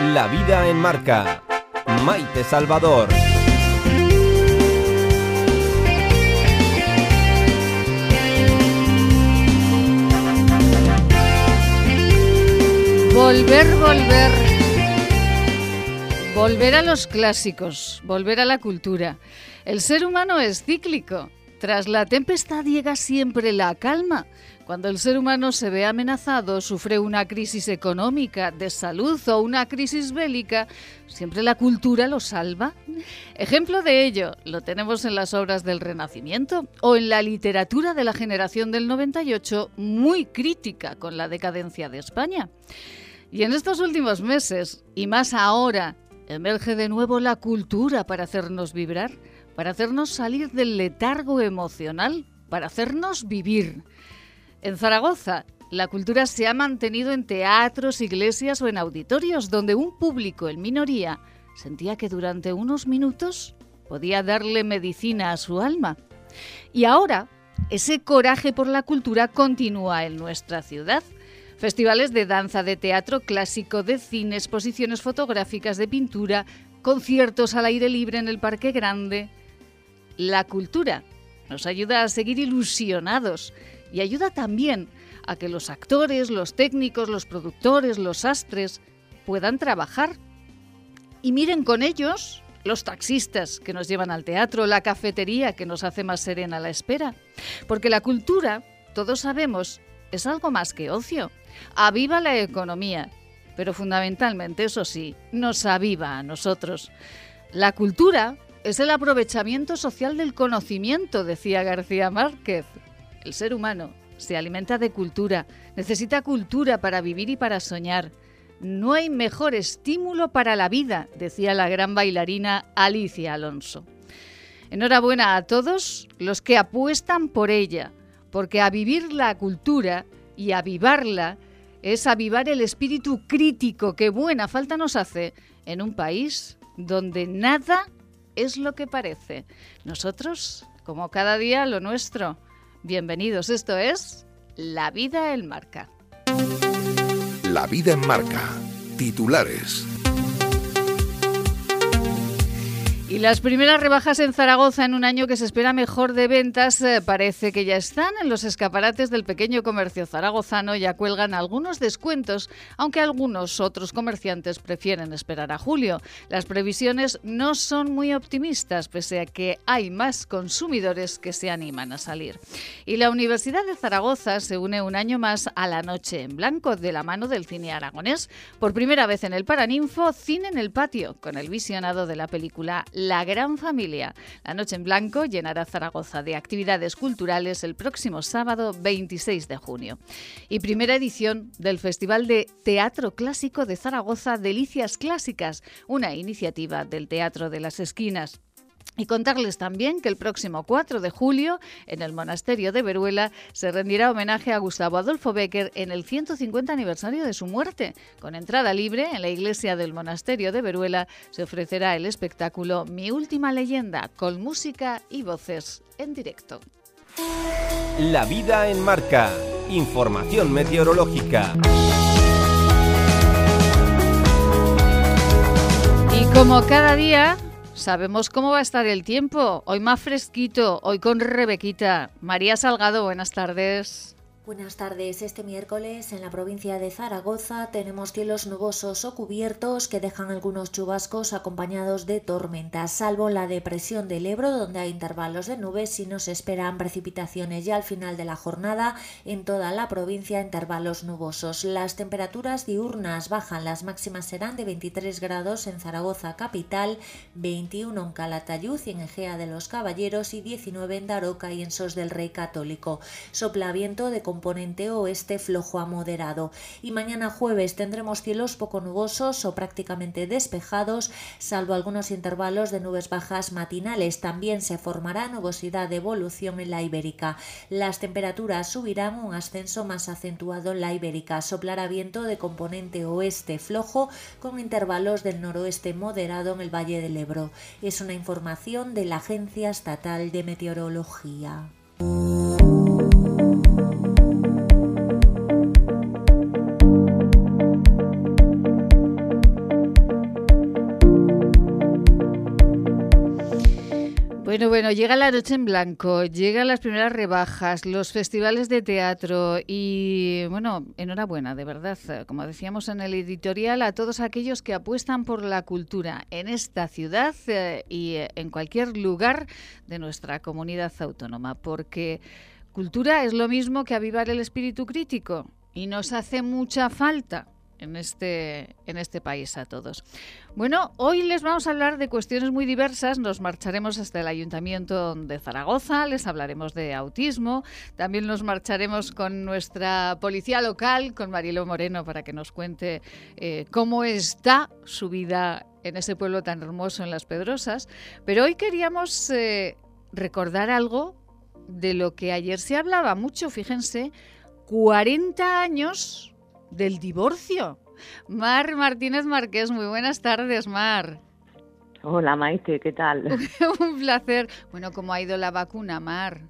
La vida en marca. Maite Salvador. Volver, volver. Volver a los clásicos, volver a la cultura. El ser humano es cíclico. Tras la tempestad llega siempre la calma. Cuando el ser humano se ve amenazado, sufre una crisis económica, de salud o una crisis bélica, siempre la cultura lo salva. Ejemplo de ello lo tenemos en las obras del Renacimiento o en la literatura de la generación del 98, muy crítica con la decadencia de España. Y en estos últimos meses, y más ahora, emerge de nuevo la cultura para hacernos vibrar, para hacernos salir del letargo emocional, para hacernos vivir. En Zaragoza, la cultura se ha mantenido en teatros, iglesias o en auditorios, donde un público en minoría sentía que durante unos minutos podía darle medicina a su alma. Y ahora, ese coraje por la cultura continúa en nuestra ciudad. Festivales de danza, de teatro clásico, de cine, exposiciones fotográficas, de pintura, conciertos al aire libre en el Parque Grande. La cultura nos ayuda a seguir ilusionados y ayuda también a que los actores, los técnicos, los productores, los astres puedan trabajar. Y miren con ellos los taxistas que nos llevan al teatro, la cafetería que nos hace más serena la espera. Porque la cultura, todos sabemos, es algo más que ocio. Aviva la economía, pero fundamentalmente, eso sí, nos aviva a nosotros. La cultura es el aprovechamiento social del conocimiento, decía García Márquez. El ser humano se alimenta de cultura, necesita cultura para vivir y para soñar. No hay mejor estímulo para la vida, decía la gran bailarina Alicia Alonso. Enhorabuena a todos los que apuestan por ella, porque a vivir la cultura y avivarla es avivar el espíritu crítico que buena falta nos hace en un país donde nada es lo que parece. Nosotros, como cada día, lo nuestro. Bienvenidos, esto es La vida en marca. La vida en marca. Titulares. Y las primeras rebajas en Zaragoza en un año que se espera mejor de ventas eh, parece que ya están en los escaparates del pequeño comercio zaragozano, ya cuelgan algunos descuentos, aunque algunos otros comerciantes prefieren esperar a julio. Las previsiones no son muy optimistas, pese a que hay más consumidores que se animan a salir. Y la Universidad de Zaragoza se une un año más a la Noche en Blanco de la mano del cine aragonés. Por primera vez en el Paraninfo, cine en el patio, con el visionado de la película la Gran Familia. La Noche en Blanco llenará Zaragoza de actividades culturales el próximo sábado 26 de junio. Y primera edición del Festival de Teatro Clásico de Zaragoza Delicias Clásicas, una iniciativa del Teatro de las Esquinas. Y contarles también que el próximo 4 de julio, en el Monasterio de Veruela, se rendirá homenaje a Gustavo Adolfo Becker en el 150 aniversario de su muerte. Con entrada libre, en la iglesia del Monasterio de Veruela se ofrecerá el espectáculo Mi Última Leyenda, con música y voces en directo. La vida en marca. Información meteorológica. Y como cada día, Sabemos cómo va a estar el tiempo. Hoy más fresquito, hoy con Rebequita. María Salgado, buenas tardes. Buenas tardes. Este miércoles en la provincia de Zaragoza tenemos cielos nubosos o cubiertos que dejan algunos chubascos acompañados de tormentas, salvo la depresión del Ebro donde hay intervalos de nubes y nos esperan precipitaciones ya al final de la jornada en toda la provincia intervalos nubosos. Las temperaturas diurnas bajan, las máximas serán de 23 grados en Zaragoza capital, 21 en Calatayud y en Egea de los Caballeros y 19 en Daroca y en Sos del Rey Católico. Sopla viento de componente oeste flojo a moderado. Y mañana jueves tendremos cielos poco nubosos o prácticamente despejados, salvo algunos intervalos de nubes bajas matinales. También se formará nubosidad de evolución en la ibérica. Las temperaturas subirán un ascenso más acentuado en la ibérica. Soplará viento de componente oeste flojo con intervalos del noroeste moderado en el Valle del Ebro. Es una información de la Agencia Estatal de Meteorología. Bueno, bueno, llega la noche en blanco, llegan las primeras rebajas, los festivales de teatro y, bueno, enhorabuena, de verdad, como decíamos en el editorial, a todos aquellos que apuestan por la cultura en esta ciudad eh, y en cualquier lugar de nuestra comunidad autónoma, porque cultura es lo mismo que avivar el espíritu crítico y nos hace mucha falta en este, en este país a todos. Bueno, hoy les vamos a hablar de cuestiones muy diversas. Nos marcharemos hasta el Ayuntamiento de Zaragoza, les hablaremos de autismo. También nos marcharemos con nuestra policía local, con Marilo Moreno, para que nos cuente eh, cómo está su vida en ese pueblo tan hermoso en Las Pedrosas. Pero hoy queríamos eh, recordar algo de lo que ayer se hablaba mucho, fíjense, 40 años del divorcio. Mar Martínez Marqués, muy buenas tardes, Mar. Hola Maite, ¿qué tal? Un placer. Bueno, ¿cómo ha ido la vacuna, Mar?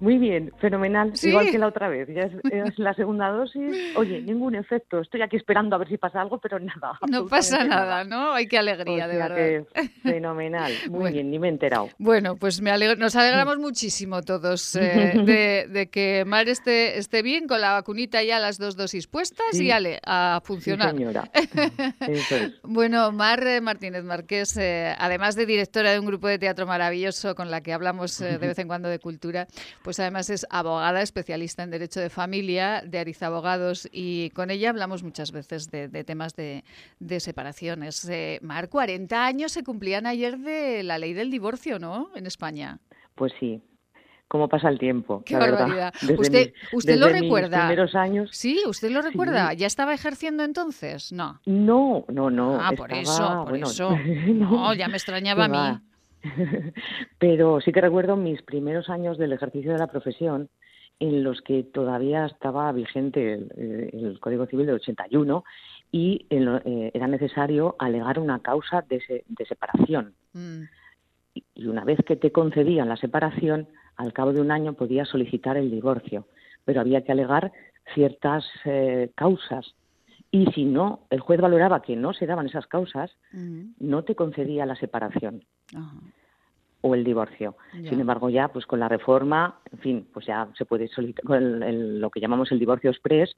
Muy bien, fenomenal. Igual que la otra vez. Ya es, la segunda dosis. Oye, ningún efecto. Estoy aquí esperando a ver si pasa algo, pero nada. No pasa nada, ¿no? Ay, qué alegría, de verdad. fenomenal. Muy bien, ni me he enterado. Bueno, pues me nos alegramos muchísimo todos eh, de, que Mar esté, esté bien con la vacunita ya las dos dosis puestas y ale, a funcionar. señora. Bueno, Mar eh, Martínez Marqués, eh, además de directora de un grupo de teatro maravilloso con la que hablamos de vez en cuando de cultura, pues pues además es abogada especialista en Derecho de Familia de Ariza Abogados y con ella hablamos muchas veces de, temas de, separaciones. Eh, Mar, 40 años se cumplían ayer de la ley del divorcio, ¿no? En España. Pues sí, cómo pasa el tiempo. Qué barbaridad. ¿Usted, usted lo recuerda? primeros años. Sí, usted lo recuerda. ¿Ya estaba ejerciendo entonces? No. No, no, no. Ah, por eso, por eso. no, ya me extrañaba a mí. Pero sí que recuerdo mis primeros años del ejercicio de la profesión en los que todavía estaba vigente el, Código Civil del 81 y eh, era necesario alegar una causa de, separación. Mm. Y una vez que te concedían la separación, al cabo de un año podías solicitar el divorcio, pero había que alegar ciertas eh, causas. Y si no, el juez valoraba que no se daban esas causas, no te concedía la separación o el divorcio. Sin embargo, ya pues con la reforma, en fin, pues ya se puede solicitar con lo que llamamos el divorcio express,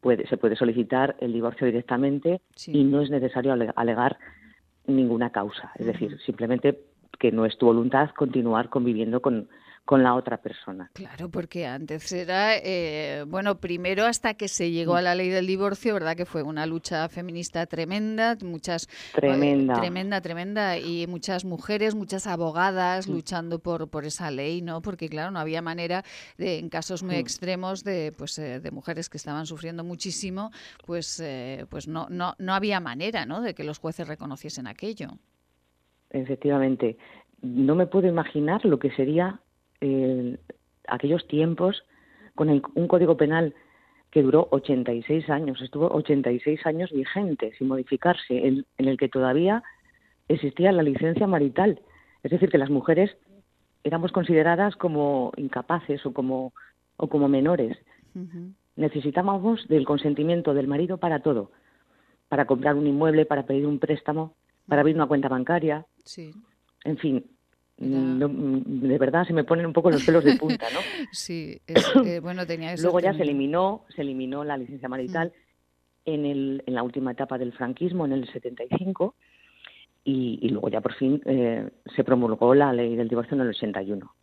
puede, se puede solicitar el divorcio directamente y no es necesario alegar ninguna causa. Es decir, simplemente que no es tu voluntad continuar conviviendo con, con la otra persona. Claro, porque antes era, eh, bueno, primero hasta que se llegó a la ley del divorcio, ¿verdad? Que fue una lucha feminista tremenda, muchas... Eh, tremenda. tremenda, tremenda, y muchas mujeres, muchas abogadas luchando por, por esa ley, ¿no? Porque, claro, no había manera, de, en casos muy extremos, de, pues, eh, de mujeres que estaban sufriendo muchísimo, pues, pues no, no, no había manera, ¿no? De que los jueces reconociesen aquello. Efectivamente. No me puedo imaginar lo que sería eh, aquellos tiempos con un código penal que duró 86 años, estuvo 86 años vigente, sin modificarse, en, el que todavía existía la licencia marital. Es decir, que las mujeres éramos consideradas como incapaces o como, o como menores. Necesitábamos del consentimiento del marido para todo, para comprar un inmueble, para pedir un préstamo, para abrir una cuenta bancaria. Sí. En fin, Mm, mm, de verdad se me ponen un poco los pelos de punta, ¿no? sí, eh, bueno, tenía eso. Luego ya se eliminó, se eliminó la licencia marital mm. en, el, en la última etapa del franquismo, en el 75, y, y luego ya por fin eh, se promulgó la ley del divorcio en el 81.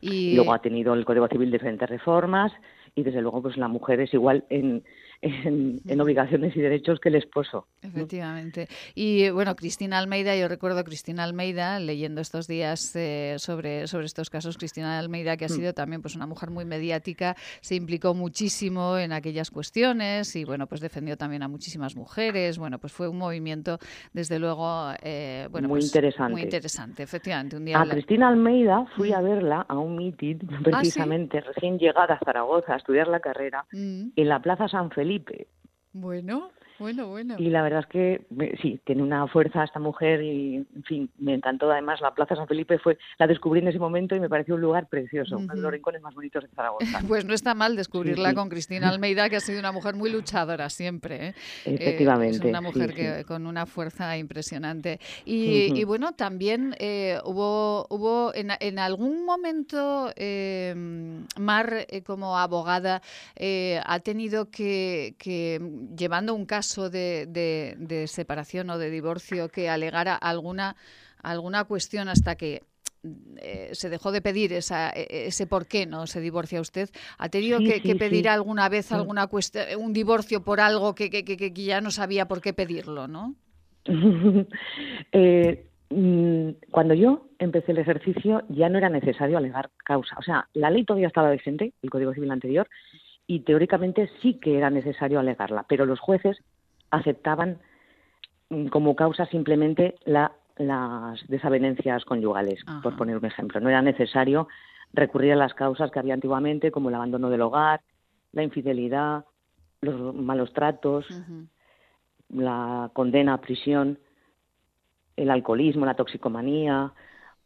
y... Luego ha tenido el Código Civil diferentes reformas, y desde luego pues la mujer es igual en, en, obligaciones y derechos que el esposo. Efectivamente. Y bueno, Cristina Almeida, yo recuerdo a Cristina Almeida leyendo estos días eh, sobre, sobre estos casos, Cristina Almeida que ha mm. sido también pues una mujer muy mediática, se implicó muchísimo en aquellas cuestiones y bueno, pues defendió también a muchísimas mujeres, bueno, pues fue un movimiento desde luego eh, bueno, muy pues, interesante. Muy interesante, efectivamente. Un día a Cristina Almeida fui a verla a un meeting ah, precisamente recién llegada a Zaragoza a estudiar la carrera mm. en la Plaza San Felipe bueno. Bueno, bueno. Y la verdad es que sí, tiene una fuerza esta mujer y, en fin, me encantó. Además, la Plaza San Felipe fue, la descubrí en ese momento y me pareció un lugar precioso, uno de los rincones más bonitos de Zaragoza. Pues no está mal descubrirla con Cristina Almeida, que ha sido una mujer muy luchadora siempre. ¿eh? Efectivamente. es una mujer que, con una fuerza impresionante. Y, bueno, también eh, hubo, hubo en, algún momento, eh, Mar, como abogada, ha tenido que, que, llevando un caso de, separación o de divorcio que alegara alguna, alguna cuestión hasta que eh, se dejó de pedir esa, e, ese por qué no se divorcia usted. ¿Ha tenido que, pedir alguna vez alguna cuestión, un divorcio por algo que, que, ya no sabía por qué pedirlo, no? Eh, mm, cuando yo empecé el ejercicio ya no era necesario alegar causa. O sea, la ley todavía estaba vigente, el Código Civil anterior, y teóricamente sí que era necesario alegarla, pero los jueces aceptaban mm, como causa simplemente las desavenencias conyugales, por poner un ejemplo. No era necesario recurrir a las causas que había antiguamente, como el abandono del hogar, la infidelidad, los malos tratos, la condena a prisión, el alcoholismo, la toxicomanía,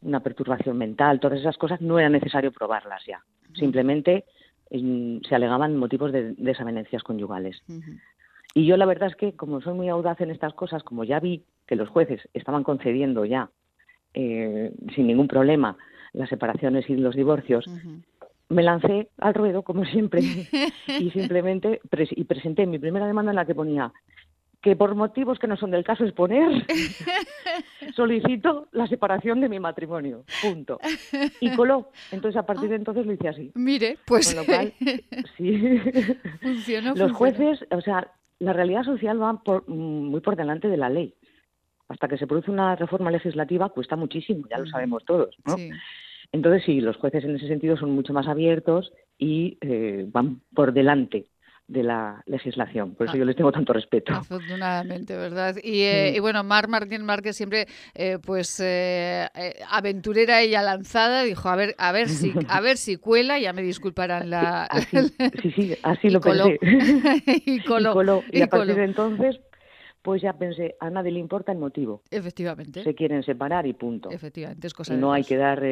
una perturbación mental, todas esas cosas no era necesario probarlas ya. Simplemente mm, se alegaban motivos de desavenencias conyugales. Y yo la verdad es que, como soy muy audaz en estas cosas, como ya vi que los jueces estaban concediendo ya, eh, sin ningún problema, las separaciones y los divorcios, me lancé al ruedo, como siempre, y simplemente y presenté mi primera demanda en la que ponía que por motivos que no son del caso exponer, solicito la separación de mi matrimonio. Punto. Y coló. Entonces, a partir de entonces lo hice así. Mire, pues. Con lo cual, sí. Los jueces, o sea, la realidad social va por, mm, muy por delante de la ley. Hasta que se produce una reforma legislativa cuesta muchísimo, ya lo sabemos todos. ¿no? Entonces, sí, los jueces en ese sentido son mucho más abiertos y eh, van por delante de la legislación. Por eso ah. yo les tengo tanto respeto. Afortunadamente, ¿verdad? Y, eh, bueno, Mar Martín Márquez siempre, eh, pues, eh, aventurera ella lanzada, dijo, a ver, a ver si, a ver si cuela, ya me disculparán la... sí, sí, así lo pensé. y coló. Y, a partir de entonces, pues ya pensé, a nadie le importa el motivo. Efectivamente. Se quieren separar y punto. Efectivamente, es cosa y no hay que dar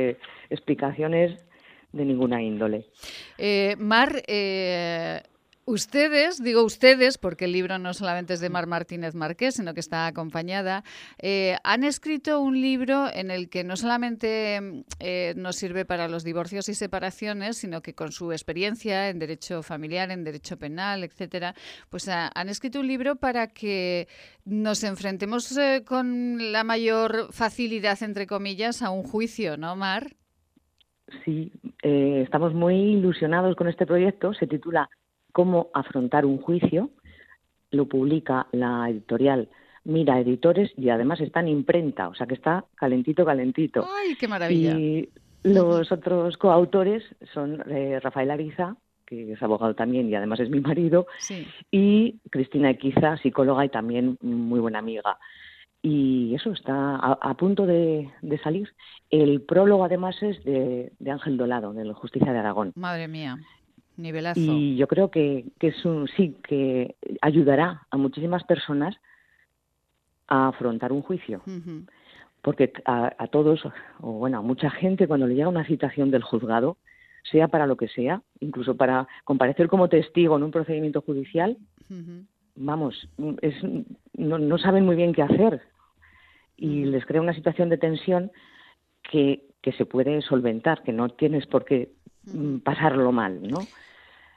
explicaciones de ninguna índole. Mar, Ustedes, digo ustedes, porque el libro no solamente es de Mar Martínez Márquez, sino que está acompañada, eh, han escrito un libro en el que no solamente eh, nos sirve para los divorcios y separaciones, sino que con su experiencia en derecho familiar, en derecho penal, etcétera, pues han escrito un libro para que nos enfrentemos eh, con la mayor facilidad, entre comillas, a un juicio, ¿no, Mar? Sí, estamos muy ilusionados con este proyecto. Se titula cómo afrontar un juicio, lo publica la editorial Mira Editores y además está en imprenta, o sea que está calentito, calentito. ¡Ay, qué maravilla! Y los otros coautores son eh, Rafael Ariza, que es abogado también y además es mi marido, y Cristina Equiza, psicóloga y también muy buena amiga. Y eso está a, punto de, salir. El prólogo además es de, de Ángel Dolado, de la Justicia de Aragón. Madre mía. Nivelazo. Y yo creo que, que es un, sí, que ayudará a muchísimas personas a afrontar un juicio. Porque a, todos, o bueno, a mucha gente, cuando le llega una citación del juzgado, sea para lo que sea, incluso para comparecer como testigo en un procedimiento judicial, vamos, es, no, no, saben muy bien qué hacer. Y les crea una situación de tensión que, que se puede solventar, que no tienes por qué pasarlo mal, ¿no?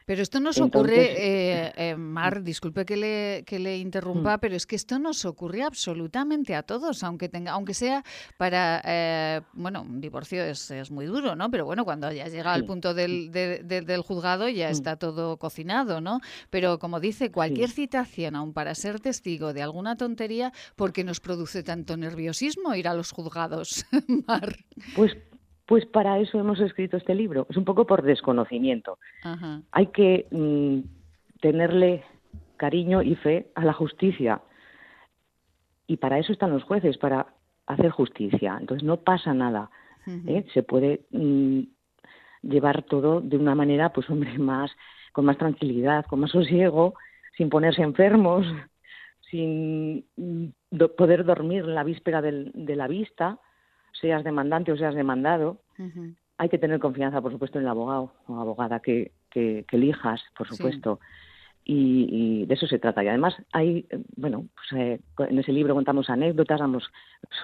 Pero esto nos ocurre, eh, eh, Mar, disculpe que le, que le interrumpa, mm. pero es que esto nos ocurre absolutamente a todos, aunque tenga, aunque sea para, eh, bueno, un divorcio es, es, muy duro, ¿no? Pero bueno, cuando ya llega al punto del, del juzgado ya mm. está todo cocinado, ¿no? Pero como dice, cualquier citación, aun para ser testigo de alguna tontería, ¿por qué nos produce tanto nerviosismo ir a los juzgados, Mar? Pues pues para eso hemos escrito este libro. Es un poco por desconocimiento. Hay que mm, tenerle cariño y fe a la justicia. Y para eso están los jueces, para hacer justicia. Entonces no pasa nada. ¿eh? Se puede mm, llevar todo de una manera, pues hombre, más con más tranquilidad, con más sosiego, sin ponerse enfermos, sin mm, poder dormir la víspera de la vista, seas demandante o seas demandado. Hay que tener confianza, por supuesto, en el abogado o abogada que, que, elijas, por supuesto. Y, de eso se trata. Y además hay, bueno, pues, eh, en ese libro contamos anécdotas, vamos,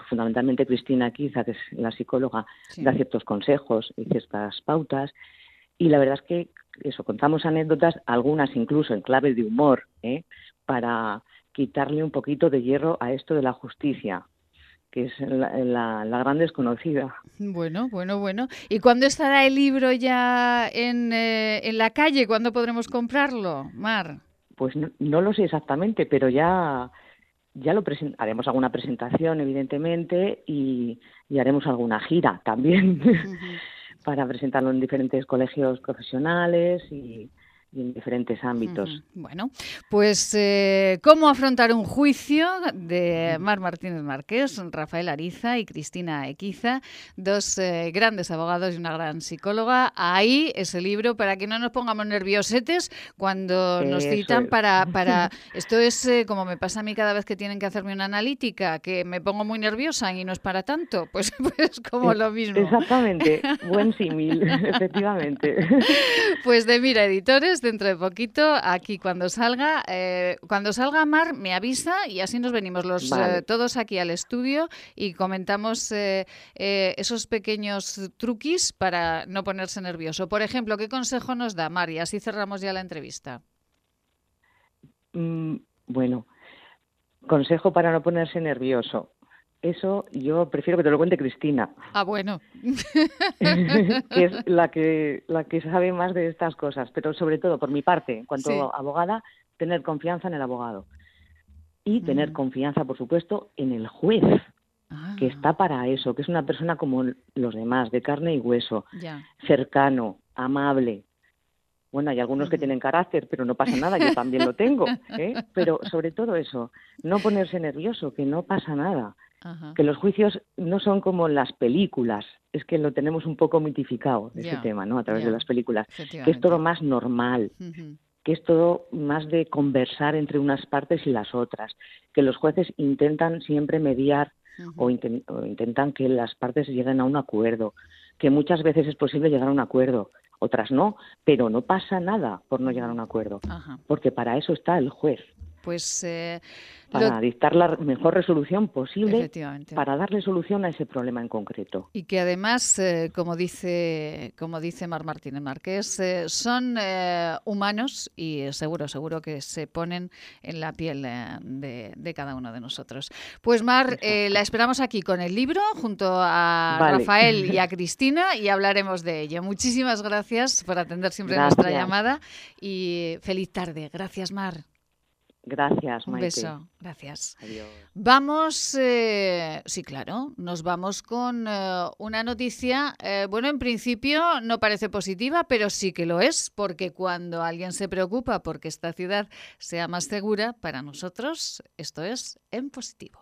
fundamentalmente Cristina Quiza, que es la psicóloga, da ciertos consejos y ciertas pautas. Y la verdad es que eso, contamos anécdotas, algunas incluso en clave de humor, ¿eh? para quitarle un poquito de hierro a esto de la justicia, que es la, gran desconocida. Bueno, bueno, bueno. ¿Y cuándo estará el libro ya en, eh, en la calle? ¿Cuándo podremos comprarlo, Mar? Pues no, lo sé exactamente, pero ya, ya lo haremos alguna presentación, evidentemente, y, haremos alguna gira también para presentarlo en diferentes colegios profesionales y, en diferentes ámbitos. Bueno, pues eh, ¿cómo afrontar un juicio de Mar Martínez Márquez, Rafael Ariza y Cristina Equiza, dos eh, grandes abogados y una gran psicóloga? Ahí ese libro para que no nos pongamos nerviosetes cuando nos citan para, para... Esto es eh, como me pasa a mí cada vez que tienen que hacerme una analítica, que me pongo muy nerviosa y no es para tanto, pues, pues como lo mismo. Exactamente, buen símil, efectivamente. Pues de Mira Editores dentro de poquito. Aquí cuando salga, eh, cuando salga Mar me avisa y así nos venimos los eh, todos aquí al estudio y comentamos eh, esos pequeños truquis para no ponerse nervioso. Por ejemplo, ¿qué consejo nos da Mar? Y así cerramos ya la entrevista. Mm, bueno, consejo para no ponerse nervioso. Eso yo prefiero que te lo cuente Cristina. Ah, bueno. que es la que, la que sabe más de estas cosas, pero sobre todo por mi parte, en cuanto abogada, tener confianza en el abogado. Y tener mm. confianza, por supuesto, en el juez, que ah. está para eso, que es una persona como los demás, de carne y hueso, cercano, amable. Bueno, hay algunos que tienen carácter, pero no pasa nada, yo también lo tengo. ¿eh? Pero sobre todo eso, no ponerse nervioso, que no pasa nada que los juicios no son como las películas, es que lo tenemos un poco mitificado ese tema, ¿no? A través de las películas, que es todo más normal, que es todo más de conversar entre unas partes y las otras, que los jueces intentan siempre mediar o, intentan que las partes lleguen a un acuerdo, que muchas veces es posible llegar a un acuerdo, otras no, pero no pasa nada por no llegar a un acuerdo, porque para eso está el juez. Pues eh, para dictar la mejor resolución posible para darle solución a ese problema en concreto. Y que además, eh, como dice como dice Mar Martínez Márquez, eh, son humanos y seguro, seguro que se ponen en la piel de, cada uno de nosotros. Pues Mar, la esperamos aquí con el libro junto a Rafael y a Cristina y hablaremos de ello. Muchísimas gracias por atender siempre nuestra llamada y feliz tarde. Gracias, Mar. Gracias, Maite. Un beso, gracias. Adiós. Vamos, eh, sí, claro, nos vamos con eh, una noticia, eh, bueno, en principio no parece positiva, pero sí que lo es, porque cuando alguien se preocupa porque esta ciudad sea más segura, para nosotros esto es en positivo.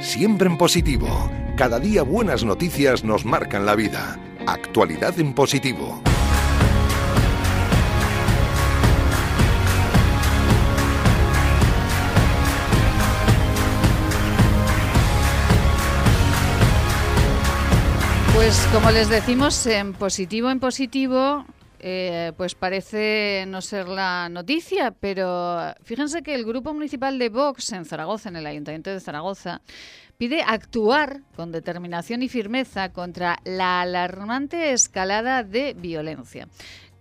Siempre en positivo. Cada día buenas noticias nos marcan la vida. Actualidad en positivo. Pues como les decimos, en positivo, en positivo, eh, pues parece no ser la noticia, pero fíjense que el Grupo Municipal de Vox en Zaragoza, en el Ayuntamiento de Zaragoza, pide actuar con determinación y firmeza contra la alarmante escalada de violencia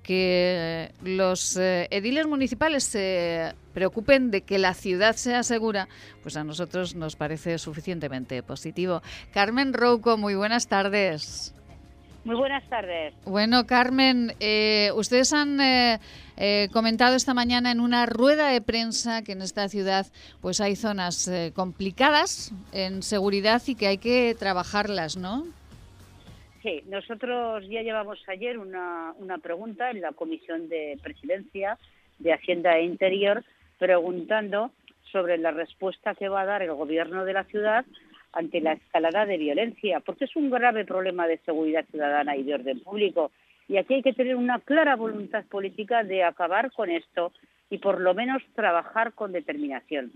que los eh, ediles municipales se preocupen de que la ciudad sea segura, pues a nosotros nos parece suficientemente positivo. Carmen Rouco, muy buenas tardes. Muy buenas tardes. Bueno, Carmen, eh, ustedes han eh, comentado esta mañana en una rueda de prensa que en esta ciudad pues hay zonas complicadas en seguridad y que hay que trabajarlas, ¿no? Sí, nosotros ya llevamos ayer una, pregunta en la Comisión de Presidencia de Hacienda e Interior preguntando sobre la respuesta que va a dar el gobierno de la ciudad ante la escalada de violencia, porque es un grave problema de seguridad ciudadana y de orden público. Y aquí hay que tener una clara voluntad política de acabar con esto y por lo menos trabajar con determinación.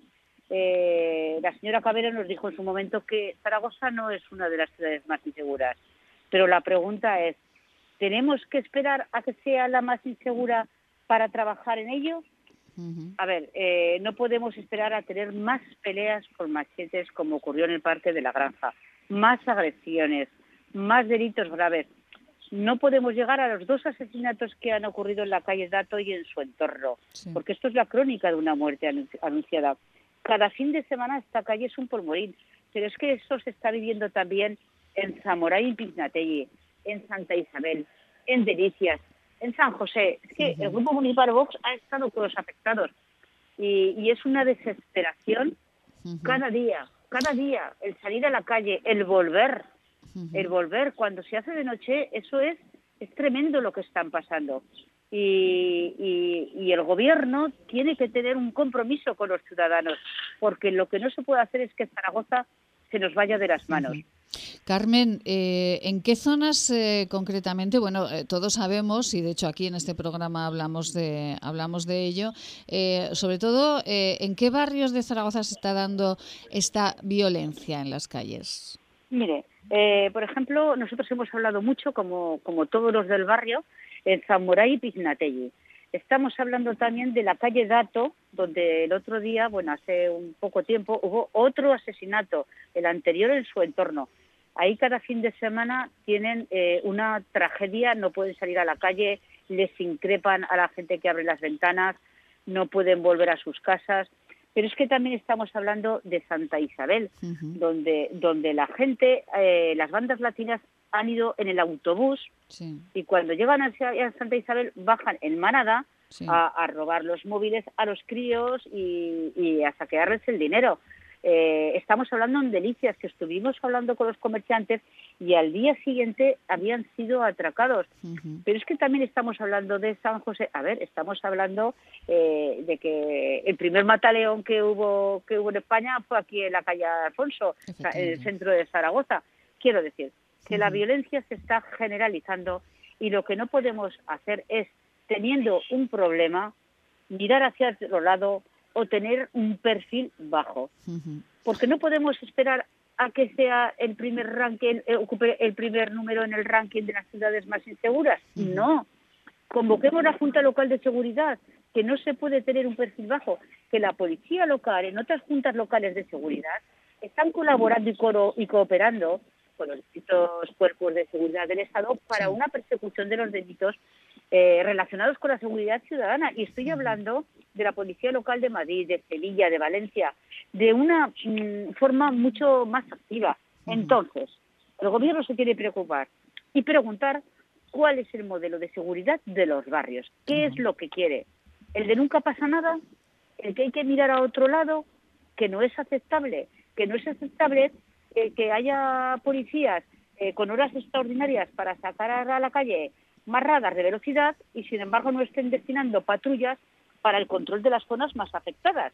Eh, la señora Cabero nos dijo en su momento que Zaragoza no es una de las ciudades más inseguras, pero la pregunta es, ¿tenemos que esperar a que sea la más insegura para trabajar en ello? A ver, eh, no podemos esperar a tener más peleas con machetes como ocurrió en el Parque de la Granja, más agresiones, más delitos graves. No podemos llegar a los dos asesinatos que han ocurrido en la calle Dato y en su entorno, porque esto es la crónica de una muerte anunciada. Cada fin de semana esta calle es un polvorín, pero es que eso se está viviendo también en Zamora y en en Santa Isabel, en Delicias, en San José. Es que el Grupo Municipal Vox ha estado con los afectados y, es una desesperación cada día, cada día, el salir a la calle, el volver, el volver. Cuando se hace de noche, eso es, es tremendo lo que están pasando. Y, y, el gobierno tiene que tener un compromiso con los ciudadanos, porque lo que no se puede hacer es que Zaragoza se nos vaya de las manos. Carmen, eh, ¿en qué zonas eh, concretamente? Bueno, eh, todos sabemos, y de hecho aquí en este programa hablamos de, hablamos de ello, sobre todo, ¿en qué barrios de Zaragoza se está dando esta violencia en las calles? Mire, por ejemplo, nosotros hemos hablado mucho, como, como todos los del barrio, en Zamora y Piznatelli. Estamos hablando también de la calle Dato, donde el otro día, bueno, hace un poco tiempo, hubo otro asesinato, el anterior en su entorno. Ahí cada fin de semana tienen eh, una tragedia, no pueden salir a la calle, les increpan a la gente que abre las ventanas, no pueden volver a sus casas. Pero es que también estamos hablando de Santa Isabel, donde, donde la gente, eh, las bandas latinas han ido en el autobús y cuando llegan a Santa Isabel bajan en manada a, robar los móviles a los críos y, y a saquearles el dinero. Eh, estamos hablando en delicias, que estuvimos hablando con los comerciantes y al día siguiente habían sido atracados. Pero es que también estamos hablando de San José. A ver, estamos hablando eh, de que el primer mataleón que hubo que hubo en España fue aquí en la calle Alfonso, en el centro de Zaragoza. Quiero decir que la violencia se está generalizando y lo que no podemos hacer es, teniendo un problema, mirar hacia otro lado, o tener un perfil bajo. Porque no podemos esperar a que sea el primer ranking, eh, ocupe el primer número en el ranking de las ciudades más inseguras. No. Convoquemos la Junta Local de Seguridad, que no se puede tener un perfil bajo, que la policía local, en otras juntas locales de seguridad, están colaborando y, y cooperando con los distintos cuerpos de seguridad del Estado para una persecución de los delitos eh, relacionados con la seguridad ciudadana. Y estoy hablando de la Policía Local de Madrid, de Sevilla, de Valencia, de una mm, forma mucho más activa. Entonces, el Gobierno se tiene que preocupar y preguntar cuál es el modelo de seguridad de los barrios, qué es lo que quiere. El de nunca pasa nada, el que hay que mirar a otro lado, que no es aceptable, que no es aceptable que haya policías eh, con horas extraordinarias para sacar a la calle más radar de velocidad y sin embargo no estén destinando patrullas para el control de las zonas más afectadas.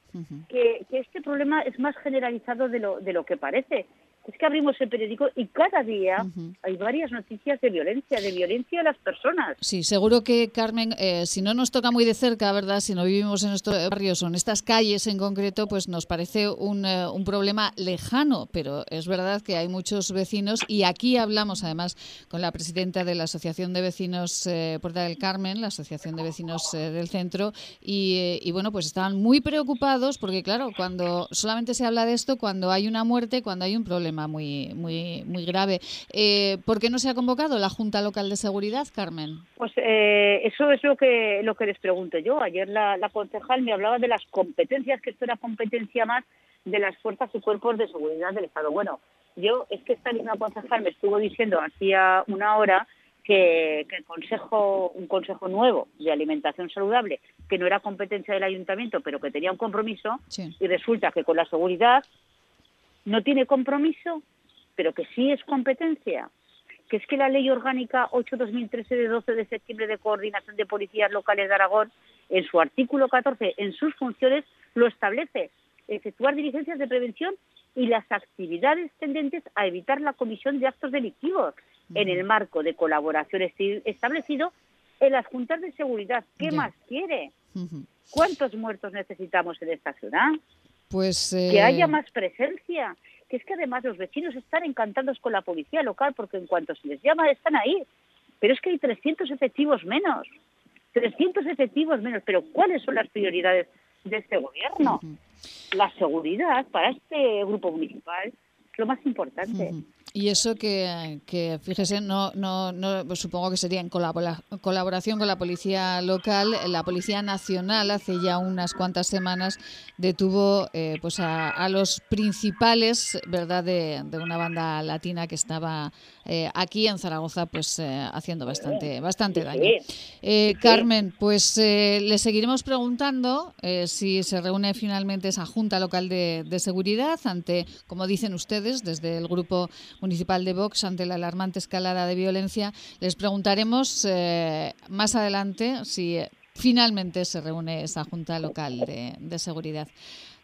que, que, este problema es más generalizado de lo, de lo que parece es que abrimos el periódico y cada día hay varias noticias de violencia, de violencia a las personas. Sí, seguro que, Carmen, eh, si no nos toca muy de cerca, ¿verdad? Si no vivimos en estos barrios o en estas calles en concreto, pues nos parece un, eh, un problema lejano, pero es verdad que hay muchos vecinos y aquí hablamos además con la presidenta de la Asociación de Vecinos eh, Puerta del Carmen, la Asociación de Vecinos del Centro, y, y bueno, pues estaban muy preocupados porque, claro, cuando solamente se habla de esto, cuando hay una muerte, cuando hay un problema muy, muy, muy grave. Eh, ¿Por qué no se ha convocado la Junta Local de Seguridad, Carmen? Pues eh, eso es lo que, lo que les pregunto yo. Ayer la, concejal me hablaba de las competencias, que esto era competencia más de las fuerzas y cuerpos de seguridad del Estado. Bueno, yo es que esta misma concejal me estuvo diciendo hacía una hora que, el consejo, un consejo nuevo de alimentación saludable, que no era competencia del ayuntamiento, pero que tenía un compromiso, y resulta que con la seguridad no tiene compromiso, pero que sí es competencia, que es que la Ley Orgánica 8-2013 de 12 de septiembre de Coordinación de Policías Locales de Aragón, en su artículo 14, en sus funciones, lo establece, efectuar diligencias de prevención y las actividades tendentes a evitar la comisión de actos delictivos en el marco de colaboración establecido en las juntas de seguridad. ¿Qué más quiere? ¿Cuántos muertos necesitamos en esta ciudad? Pues que eh, haya más presencia. Que es que además los vecinos están encantados con la policía local porque en cuanto se les llama están ahí. Pero es que hay 300 efectivos menos. 300 efectivos menos. Pero ¿cuáles son las prioridades de este gobierno? La seguridad para este grupo municipal es lo más importante. Y eso que, que, fíjese, no, no, no pues supongo que sería en colabora- colaboración con la policía local. La policía nacional hace ya unas cuantas semanas detuvo eh, pues a, a los principales, verdad, de, de una banda latina que estaba eh, aquí en Zaragoza, pues eh, haciendo bastante, bastante daño. Eh, Carmen, pues eh, le seguiremos preguntando eh, si se reúne finalmente esa Junta Local de, de Seguridad ante, como dicen ustedes, desde el Grupo Municipal de Vox, ante la alarmante escalada de violencia. Les preguntaremos eh, más adelante si eh, finalmente se reúne esa Junta Local de, de Seguridad.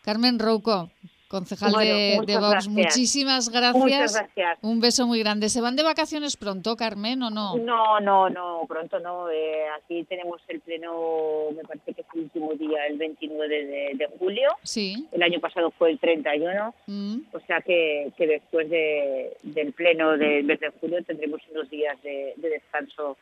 Carmen Rouco, concejal Bueno, de, de Vox, gracias. muchísimas gracias. Muchas gracias. Un beso muy grande. ¿Se van de vacaciones pronto, Carmen, o no? No, no, no, pronto no. Eh, aquí tenemos el pleno, me parece que es el último día, el 29 de, de julio. Sí. El año pasado fue el 31. Mm. O sea que, que después de, del pleno del mes de julio tendremos unos días de, de descanso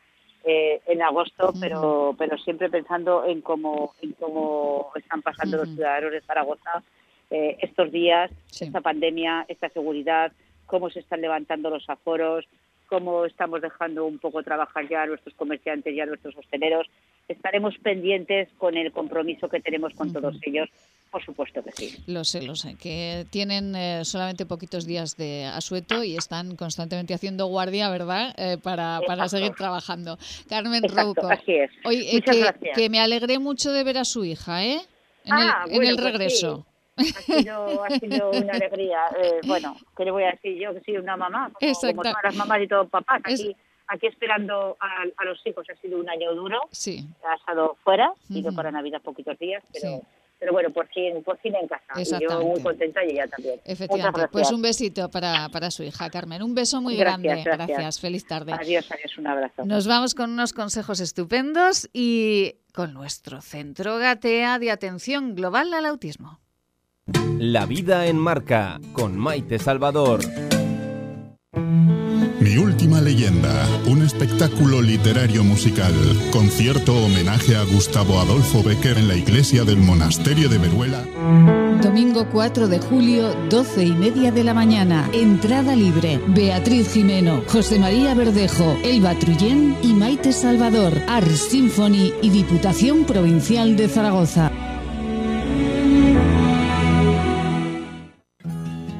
eh, en agosto, pero pero siempre pensando en cómo en cómo están pasando los ciudadanos de Zaragoza eh, estos días, Sí. esta pandemia, esta seguridad, cómo se están levantando los aforos, cómo estamos dejando un poco trabajar ya a nuestros comerciantes y a nuestros hosteleros. Estaremos pendientes con el compromiso que tenemos con todos ellos, por supuesto que sí. Lo sé, lo sé, que tienen eh, solamente poquitos días de asueto y están constantemente haciendo guardia, ¿verdad? Eh, para, para seguir trabajando. Carmen Exacto, Rouco, así es. hoy, eh, Muchas que, gracias. que me alegré mucho de ver a su hija, ¿eh? En Ah, el, en bueno, el pues regreso. Ha sido, ha sido una alegría. Eh, bueno, ¿qué le voy a decir yo? Que soy una mamá, como, como todas las mamás y todos los papás. Es- Aquí, aquí esperando a, a los hijos ha sido un año duro. Sí, Ha estado fuera, yo Ujú. para Navidad poquitos días, pero, Sí. pero bueno, por fin, por fin en casa. Y yo muy contenta y ella también. Efectivamente. gracias. Pues un besito para, para su hija, Carmen. Un beso muy Gracias, grande. gracias. Feliz tarde. Adiós, adiós, un abrazo. Nos vamos con unos consejos estupendos y con nuestro centro Gatea de atención global al autismo. La vida en marca con Maite Salvador. Mi última leyenda, un espectáculo literario musical, concierto homenaje a Gustavo Adolfo Becker en la iglesia del monasterio de Veruela. Domingo 4 de julio, 12 y media de la mañana. Entrada libre. Beatriz Jimeno, José María Verdejo, Elba Trullén y Maite Salvador. Ars Symphony y Diputación Provincial de Zaragoza.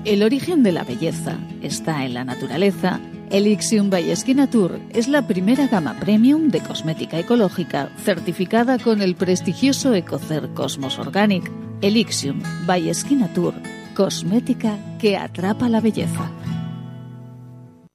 El origen de la belleza está en la naturaleza. Elixium by Tour es la primera gama premium de cosmética ecológica certificada con el prestigioso Ecocer Cosmos Organic. Elixium by Tour, cosmética que atrapa la belleza.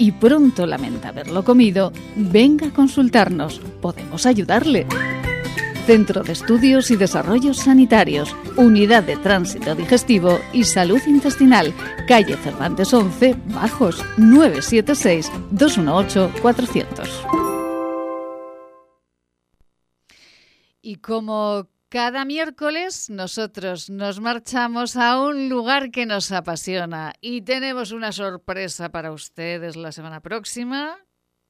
y pronto lamenta haberlo comido, venga a consultarnos. Podemos ayudarle. Centro de Estudios y Desarrollos Sanitarios, Unidad de Tránsito Digestivo y Salud Intestinal, calle Cervantes 11, Bajos, 976-218-400. Y como cada miércoles nosotros nos marchamos a un lugar que nos apasiona y tenemos una sorpresa para ustedes la semana próxima.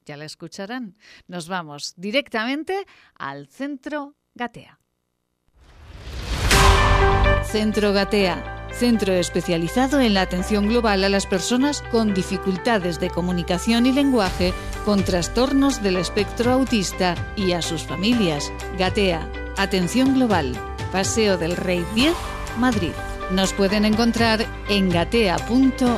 Ya la escucharán. Nos vamos directamente al Centro Gatea. Centro Gatea, centro especializado en la atención global a las personas con dificultades de comunicación y lenguaje, con trastornos del espectro autista y a sus familias. Gatea, atención global, Paseo del Rey 10, Madrid. Nos pueden encontrar en gatea.org.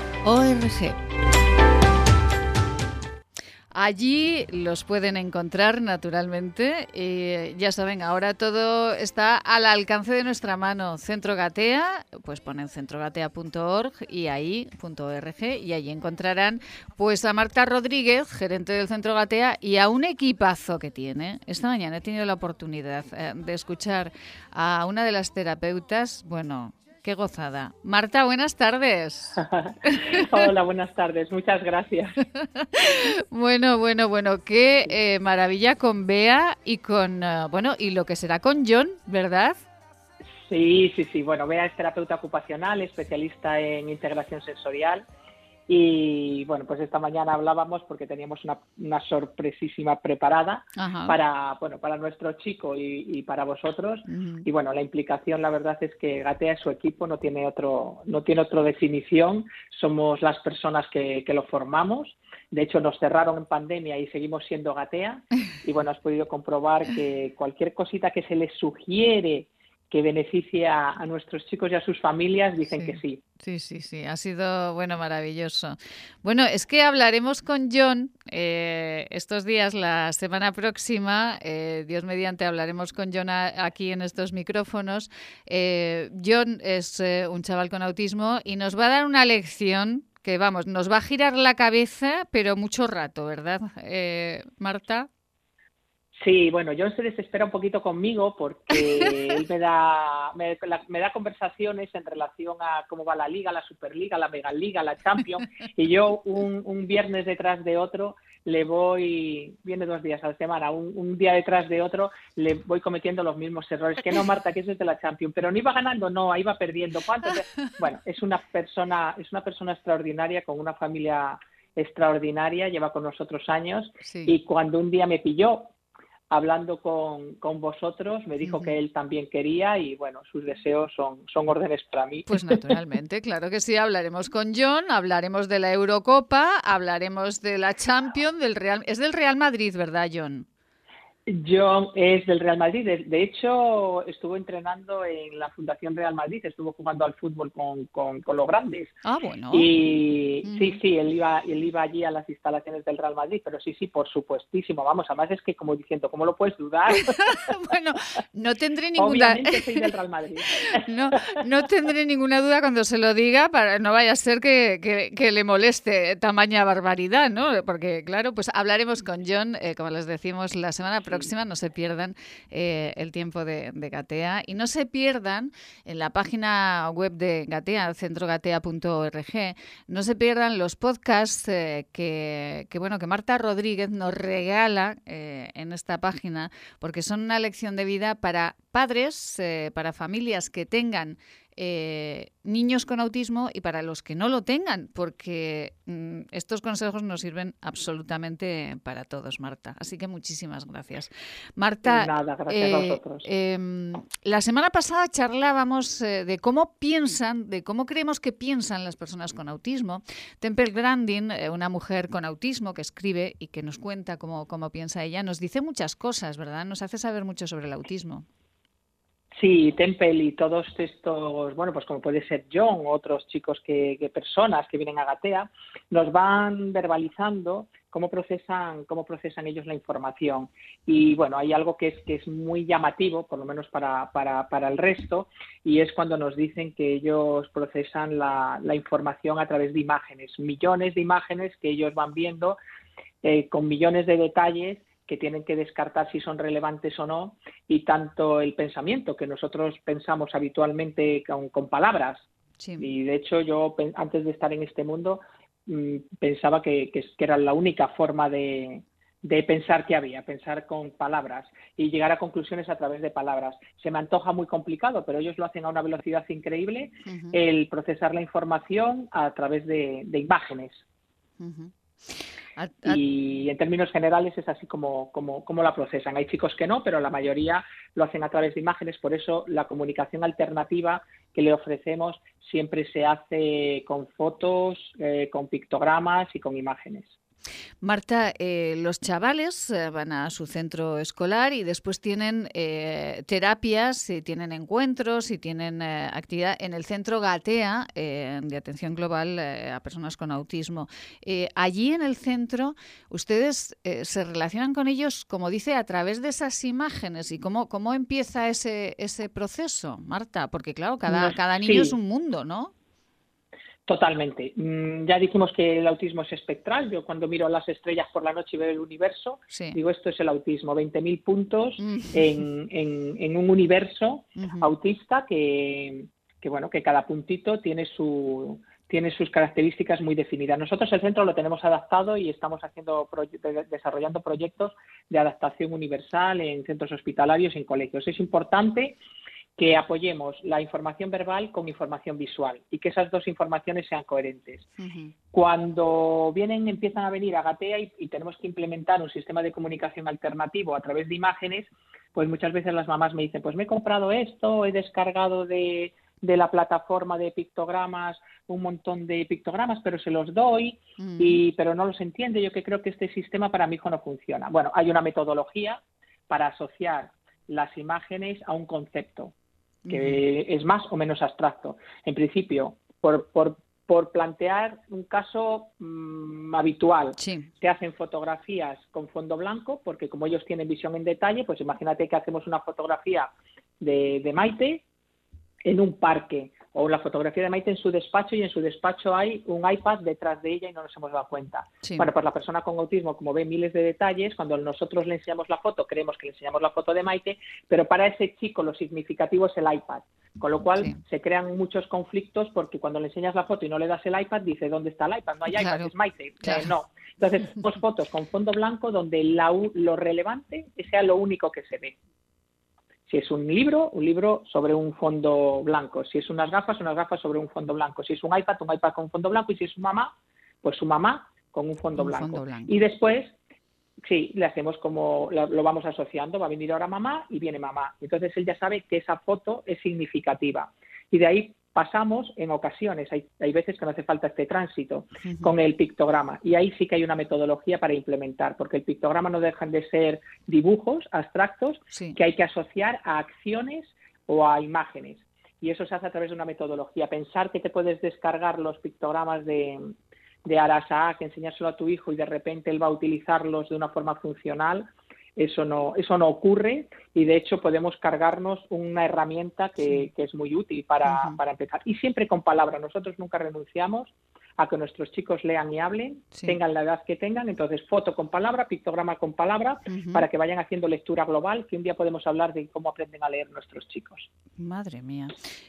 Allí los pueden encontrar naturalmente. Y ya saben, ahora todo está al alcance de nuestra mano. Centro Gatea, pues ponen centrogatea.org y ahí .org y allí encontrarán pues a Marta Rodríguez, gerente del Centro Gatea y a un equipazo que tiene. Esta mañana he tenido la oportunidad eh, de escuchar a una de las terapeutas, bueno, Qué gozada. Marta, buenas tardes. Hola, buenas tardes. Muchas gracias. bueno, bueno, bueno. Qué eh, maravilla con Bea y con, eh, bueno, y lo que será con John, ¿verdad? Sí, sí, sí. Bueno, Bea es terapeuta ocupacional, especialista en integración sensorial y bueno, pues esta mañana hablábamos porque teníamos una, sorpresísima preparada para bueno para nuestro chico y, para vosotros. Y bueno, la implicación, la verdad es que Gatea su equipo no tiene otro no tiene otra definición. Somos las personas que, que lo formamos. De hecho, nos cerraron en pandemia y seguimos siendo Gatea. Y bueno, has podido comprobar que cualquier cosita que se les sugiere que beneficie a, nuestros chicos y a sus familias, dicen que sí. Sí, sí, sí, ha sido, bueno, maravilloso. Bueno, es que hablaremos con John eh, estos días, la semana próxima, eh, Dios mediante, hablaremos con John aquí en estos micrófonos. Eh, John es un chaval con autismo y nos va a dar una lección que, vamos, nos va a girar la cabeza, pero mucho rato, ¿verdad, Marta? Sí, bueno, John se desespera un poquito conmigo porque él me da, me, da conversaciones en relación a cómo va la liga, la Superliga, la Mega Liga, la Champions, y yo un, un viernes detrás de otro le voy, viene dos días a la semana, un, día detrás de otro, le voy cometiendo los mismos errores. Que no, Marta, que eso es de la Champions, pero no iba ganando, no, iba perdiendo. ¿Cuánto? Bueno, es una persona, es una persona extraordinaria con una familia extraordinaria, lleva con nosotros años y cuando un día me pilló hablando con, con vosotros, me dijo que él también quería y bueno, sus deseos son, son órdenes para mí. Pues naturalmente, claro que sí, hablaremos con John, hablaremos de la Eurocopa, hablaremos de la Champions, del Real, es del Real Madrid, ¿verdad, John? John es del Real Madrid. De, hecho, estuvo entrenando en la Fundación Real Madrid, estuvo jugando al fútbol con, con, los grandes. Ah, bueno. Y sí, sí, él iba, él iba allí a las instalaciones del Real Madrid, pero sí, sí, por supuestísimo. Vamos, además es que, como diciendo, ¿cómo lo puedes dudar? bueno, no tendré ninguna Obviamente soy del Real Madrid. no, no tendré ninguna duda cuando se lo diga, para no vaya a ser que, que, le moleste tamaña barbaridad, ¿no? Porque, claro, pues hablaremos con John, eh, como les decimos, la semana próxima próxima. No se pierdan eh, el tiempo de, Gatea y no se pierdan en la página web de Gatea, centrogatea.org, no se pierdan los podcasts eh, que, bueno, que Marta Rodríguez nos regala eh, en esta página porque son una lección de vida para padres, para familias que tengan eh, niños con autismo y para los que no lo tengan, porque mm, estos consejos nos sirven absolutamente para todos, Marta. Así que muchísimas gracias. Marta, eh, em, la semana pasada charlábamos eh, de cómo piensan, de cómo creemos que piensan las personas con autismo. Temple Grandin, una mujer con autismo que escribe y que nos cuenta cómo, cómo piensa ella, nos dice muchas cosas, ¿verdad? Nos hace saber mucho sobre el autismo. Sí, Temple y todos estos, bueno, pues como puede ser John, otros chicos que, personas que vienen a Gatea, nos van verbalizando cómo procesan, cómo procesan ellos la información. Y bueno, hay algo que es, que es muy llamativo, por lo menos para, para, para el resto, y es cuando nos dicen que ellos procesan la, la información a través de imágenes, millones de imágenes que ellos van viendo eh, con millones de detalles que tienen que descartar si son relevantes o no, y tanto el pensamiento, que nosotros pensamos habitualmente con, palabras. Y de hecho yo antes de estar en este mundo mm, pensaba que, que, era la única forma de, de pensar que había, pensar con palabras y llegar a conclusiones a través de palabras. Se me antoja muy complicado, pero ellos lo hacen a una velocidad increíble, el procesar la información a través de, imágenes. Y en términos generales es así como, como, como, la procesan. Hay chicos que no, pero la mayoría lo hacen a través de imágenes. Por eso la comunicación alternativa que le ofrecemos siempre se hace con fotos, eh, con pictogramas y con imágenes. Marta, eh, los chavales eh, van a su centro escolar y después tienen eh, terapias, y tienen encuentros y tienen actividad en el centro Gatea de atención global a personas con autismo. allí en el centro, ustedes se relacionan con ellos, como dice, a través de esas imágenes y cómo, cómo empieza ese, ese proceso, Marta, porque claro, cada, cada niño es un mundo, ¿no? Totalmente. Mm, ya dijimos que el autismo es espectral. Yo cuando miro las estrellas por la noche y veo el universo, digo esto es el autismo. 20.000 puntos mm. en, en, un universo autista que, que, bueno, que cada puntito tiene su tiene sus características muy definidas. Nosotros el centro lo tenemos adaptado y estamos haciendo desarrollando proyectos de adaptación universal en centros hospitalarios y en colegios. Es importante que apoyemos la información verbal con información visual y que esas dos informaciones sean coherentes. Cuando vienen, empiezan a venir a Gatea y, tenemos que implementar un sistema de comunicación alternativo a través de imágenes, pues muchas veces las mamás me dicen, pues me he comprado esto, he descargado de, la plataforma de pictogramas un montón de pictogramas, pero se los doy, mm. y, pero no los entiende. Yo que creo que este sistema para mi hijo no funciona. Bueno, hay una metodología para asociar las imágenes a un concepto que es más o menos abstracto. En principio, por, por, por plantear un caso mm, habitual, te hacen fotografías con fondo blanco, porque como ellos tienen visión en detalle, pues imagínate que hacemos una fotografía de, de Maite en un parque o la fotografía de Maite en su despacho y en su despacho hay un iPad detrás de ella y no nos hemos dado cuenta. Bueno, pues la persona con autismo, como ve miles de detalles, cuando nosotros le enseñamos la foto, creemos que le enseñamos la foto de Maite, pero para ese chico lo significativo es el iPad. Con lo cual se crean muchos conflictos porque cuando le enseñas la foto y no le das el iPad, dice, ¿dónde está el iPad? No hay iPad, es Maite. Eh, no. Entonces, pues fotos con fondo blanco donde lo relevante sea lo único que se ve. Si es un libro, un libro sobre un fondo blanco. Si es unas gafas, unas gafas sobre un fondo blanco. Si es un iPad, un iPad con un fondo blanco. Y si es su mamá, pues su mamá con un fondo, blanco. Y después, sí, le hacemos como lo, vamos asociando. Va a venir ahora mamá y viene mamá. Entonces él ya sabe que esa foto es significativa. Y de ahí pasamos en ocasiones, hay, hay, veces que no hace falta este tránsito con el pictograma y ahí sí que hay una metodología para implementar, porque el pictograma no dejan de ser dibujos abstractos que hay que asociar a acciones o a imágenes. Y eso se hace a través de una metodología. Pensar que te puedes descargar los pictogramas de, de Arasa, que enseñárselo a tu hijo y de repente él va a utilizarlos de una forma funcional, eso no, eso no ocurre y de hecho podemos cargarnos una herramienta que, que es muy útil para, para, empezar. Y siempre con palabras. Nosotros nunca renunciamos a que nuestros chicos lean y hablen, tengan la edad que tengan, entonces foto con palabra, pictograma con palabra, para que vayan haciendo lectura global, que un día podemos hablar de cómo aprenden a leer nuestros chicos. Madre mía.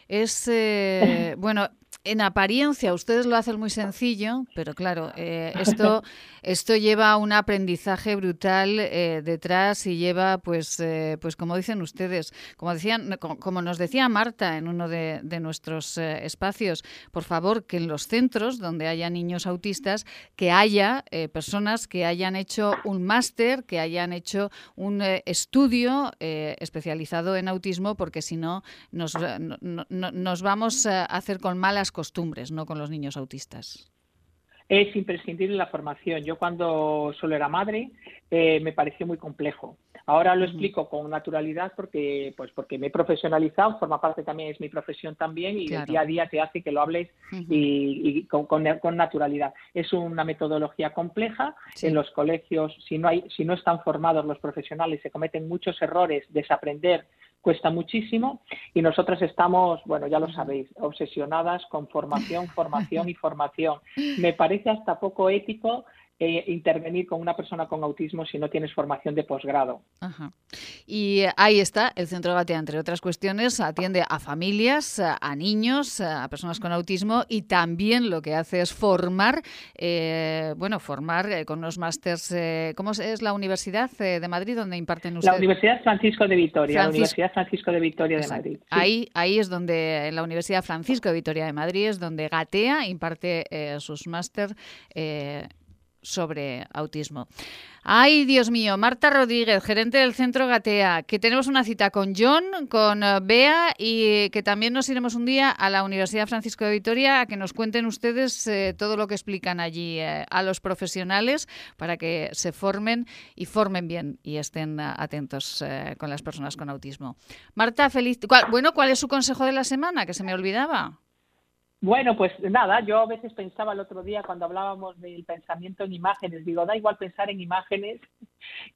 Es, eh, bueno, en apariencia ustedes lo hacen muy sencillo, pero claro, eh, esto, esto lleva un aprendizaje brutal eh, detrás y lleva, pues, pues como dicen ustedes, como decían, como, nos decía Marta en uno de, de nuestros espacios, por favor, que en los centros donde donde haya niños autistas, que haya eh, personas que hayan hecho un máster, que hayan hecho un eh, estudio eh, especializado en autismo, porque si no nos, nos vamos a hacer con malas costumbres, no con los niños autistas es imprescindible la formación. Yo cuando solo era madre me pareció muy complejo. Ahora lo explico con naturalidad porque, pues porque me he profesionalizado, forma parte también, es mi profesión también y el día a día te hace que lo hables y, con, naturalidad. Es una metodología compleja. En los colegios, si no, hay, si no están formados los profesionales, se cometen muchos errores, desaprender cuesta muchísimo y nosotras estamos, bueno, ya lo sabéis, obsesionadas con formación, formación y formación. Me parece hasta poco ético eh, intervenir con una persona con autismo si no tienes formación de posgrado. Y eh, ahí está, el Centro Batea, entre otras cuestiones, atiende a familias, a niños, a personas con autismo y también lo que hace es formar, eh, bueno, formar con unos másters. ¿Cómo es la Universidad de Madrid donde imparten ustedes? La Universidad Francisco de Vitoria, la Universidad Francisco de Vitoria de Madrid. Ahí, ahí es donde, en la Universidad Francisco de Vitoria de Madrid, es donde Gatea imparte sus máster sobre autismo. Ay, Dios mío, Marta Rodríguez, gerente del Centro Gatea, que tenemos una cita con John, con eh, Bea y que también nos iremos un día a la Universidad Francisco de Vitoria a que nos cuenten ustedes eh, todo lo que explican allí eh, a los profesionales para que se formen y formen bien y estén atentos con las personas con autismo. Marta, feliz. bueno, ¿cuál es su consejo de la semana? Que se me olvidaba. Bueno, pues nada, yo a veces pensaba el otro día cuando hablábamos del pensamiento en imágenes, digo, da igual pensar en imágenes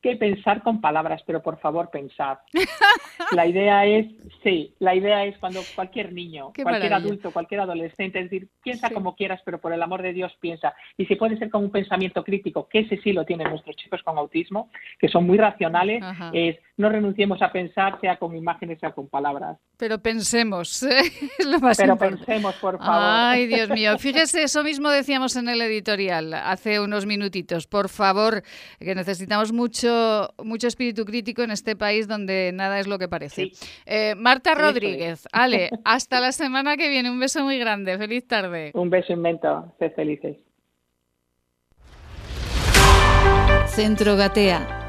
que pensar con palabras, pero por favor pensad. La idea es, sí, la idea es cuando cualquier niño, cualquier adulto, cualquier adolescente, es decir, piensa como quieras, pero por el amor de Dios piensa. Y si puede ser con un pensamiento crítico, que ese sí lo tienen nuestros chicos con autismo, que son muy racionales, es no renunciemos a pensar, sea con imágenes, sea con palabras. Pero pensemos, ¿eh? es lo más Pero pensemos, por favor. Ay, Dios mío. Fíjese, eso mismo decíamos en el editorial hace unos minutitos. Por favor, que necesitamos mucho, mucho espíritu crítico en este país donde nada es lo que parece. Eh, Marta Rodríguez, Ale, hasta la semana que viene. Un beso muy grande. Feliz tarde. Un beso inmenso. Sed felices. Centro Gatea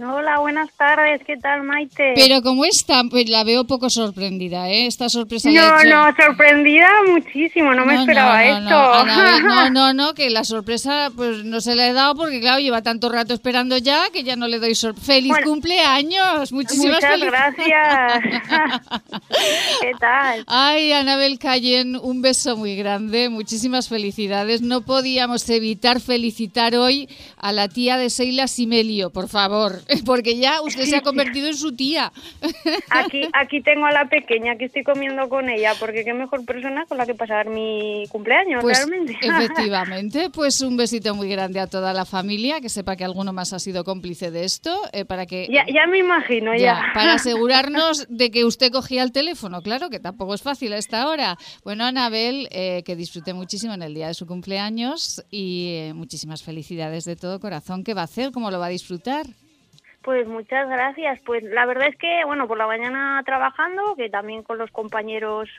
Hola, buenas tardes. ¿Qué tal, Maite? Pero ¿cómo está? Pues la veo poco sorprendida, ¿eh? Esta sorpresa. No, no, sorprendida muchísimo. No, me esperaba esto. No, no, no, que la sorpresa pues no se la he dado porque, claro, lleva tanto rato esperando ya que ya no le doy sorpresa. ¡Feliz cumpleaños! Muchísimas muchas gracias. ¿Qué tal? Ay, Anabel Cayen, un beso muy grande. Muchísimas felicidades. No podíamos evitar felicitar hoy a la tía de Seila Simelio, por favor. porque ya usted se ha convertido en su tía. Aquí, aquí tengo a la pequeña que estoy comiendo con ella, porque qué mejor persona con la que pasar mi cumpleaños, pues, realmente. Efectivamente, pues un besito muy grande a toda la familia, que sepa que alguno más ha sido cómplice de esto, eh, para que... Ya, ya me imagino, ya. Para asegurarnos de que usted cogía el teléfono, claro, que tampoco es fácil a esta hora. Bueno, Anabel, eh, que disfrute muchísimo en el día de su cumpleaños y eh, muchísimas felicidades de todo corazón. ¿Qué va a hacer? ¿Cómo lo va a disfrutar? Pues muchas gracias. Pues la verdad es que, bueno, por la mañana trabajando, que también con los compañeros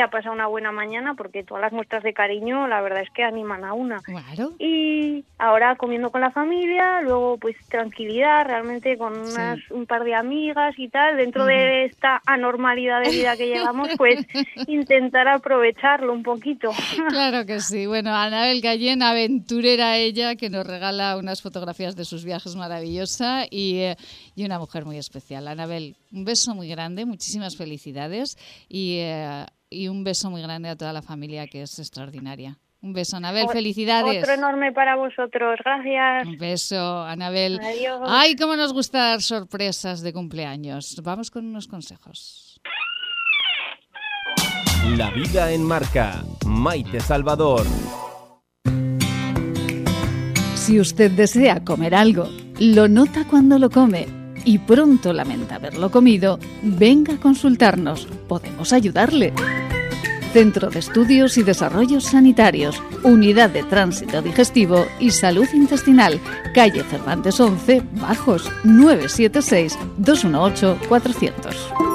se ha pasado una buena mañana porque todas las muestras de cariño la verdad es que animan a una. Claro. Y ahora comiendo con la familia, luego pues tranquilidad realmente con unas, un par de amigas y tal, dentro de esta anormalidad de vida que llevamos, pues intentar aprovecharlo un poquito. Claro que sí. Bueno, Anabel Gallén, aventurera ella, que nos regala unas fotografías de sus viajes maravillosa y, eh, y una mujer muy especial. Anabel, un beso muy grande, muchísimas felicidades y... Eh, y un beso muy grande a toda la familia que es extraordinaria. Un beso, Anabel, felicidades. Otro enorme para vosotros, gracias. Un beso, Anabel. Adiós. Ay, cómo nos gusta dar sorpresas de cumpleaños. Vamos con unos consejos. La vida en marca, Maite Salvador. Si usted desea comer algo, lo nota cuando lo come y pronto lamenta haberlo comido, venga a consultarnos. Podemos ayudarle. Centro de Estudios y Desarrollos Sanitarios, Unidad de Tránsito Digestivo y Salud Intestinal, calle Cervantes 11, Bajos, 976-218-400.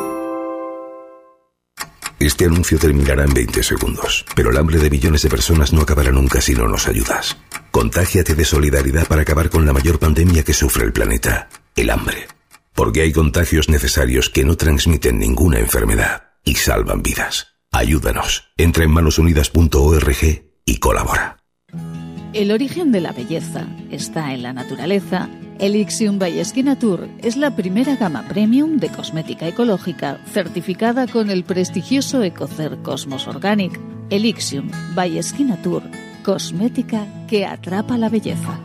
Este anuncio terminará en 20 segundos, pero el hambre de millones de personas no acabará nunca si no nos ayudas. Contágiate de solidaridad para acabar con la mayor pandemia que sufre el planeta, el hambre. Porque hay contagios necesarios que no transmiten ninguna enfermedad y salvan vidas. Ayúdanos. Entra en manosunidas.org y colabora. El origen de la belleza está en la naturaleza. Elixium by Tour es la primera gama premium de cosmética ecológica certificada con el prestigioso Ecocer Cosmos Organic. Elixium by Tour, cosmética que atrapa la belleza.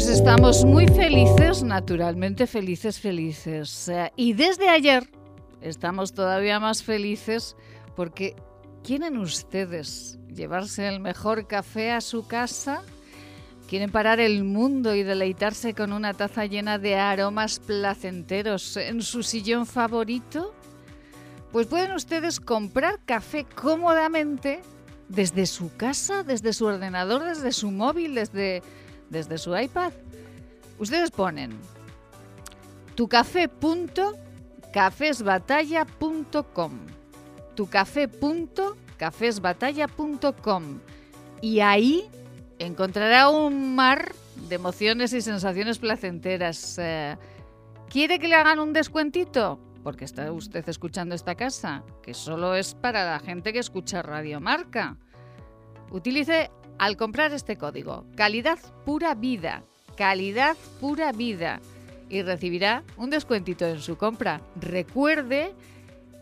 Pues estamos muy felices, naturalmente felices, felices. Eh, y desde ayer estamos todavía más felices porque ¿quieren ustedes llevarse el mejor café a su casa? ¿Quieren parar el mundo y deleitarse con una taza llena de aromas placenteros en su sillón favorito? Pues pueden ustedes comprar café cómodamente desde su casa, desde su ordenador, desde su móvil, desde, desde su iPad. Ustedes ponen tucafé.cafesbatalla.com tucafé.cafesbatalla.com y ahí encontrará un mar de emociones y sensaciones placenteras. Eh, ¿Quiere que le hagan un descuentito? Porque está usted escuchando esta casa, que solo es para la gente que escucha Radio Marca. Utilice al comprar este código, calidad pura vida, calidad pura vida, y recibirá un descuentito en su compra. Recuerde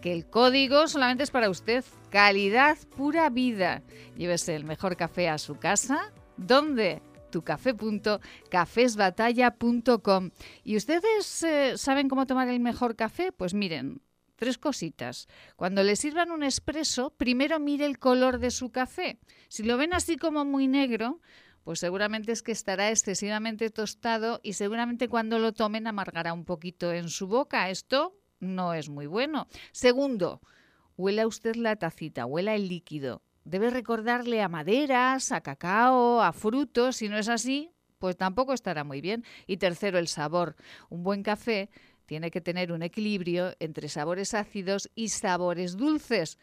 que el código solamente es para usted, calidad pura vida. Llévese el mejor café a su casa ¿Dónde? tucafé.cafesbatalla.com. ¿Y ustedes eh, saben cómo tomar el mejor café? Pues miren, tres cositas. Cuando le sirvan un espresso, primero mire el color de su café. Si lo ven así como muy negro, pues seguramente es que estará excesivamente tostado y seguramente cuando lo tomen amargará un poquito en su boca. Esto no es muy bueno. Segundo, huela usted la tacita, huela el líquido debe recordarle a maderas, a cacao, a frutos. Si no es así, pues tampoco estará muy bien. Y tercero, el sabor. Un buen café tiene que tener un equilibrio entre sabores ácidos y sabores dulces.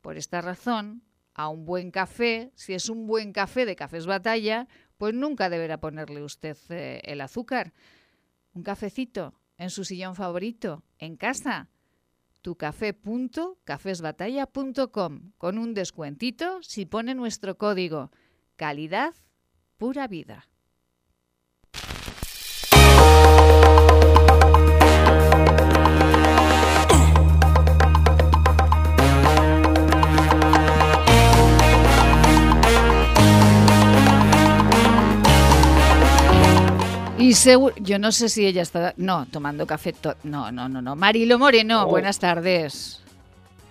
Por esta razón, a un buen café, si es un buen café de Cafés Batalla, pues nunca deberá ponerle usted eh, el azúcar. Un cafecito en su sillón favorito, en casa, tucafé.cafesbatalla.com con un descuentito si pone nuestro código calidad pura vida. Y seguro, yo no sé si ella está, no, tomando café, no, no, no, no. Marilo Moreno, oh. buenas tardes.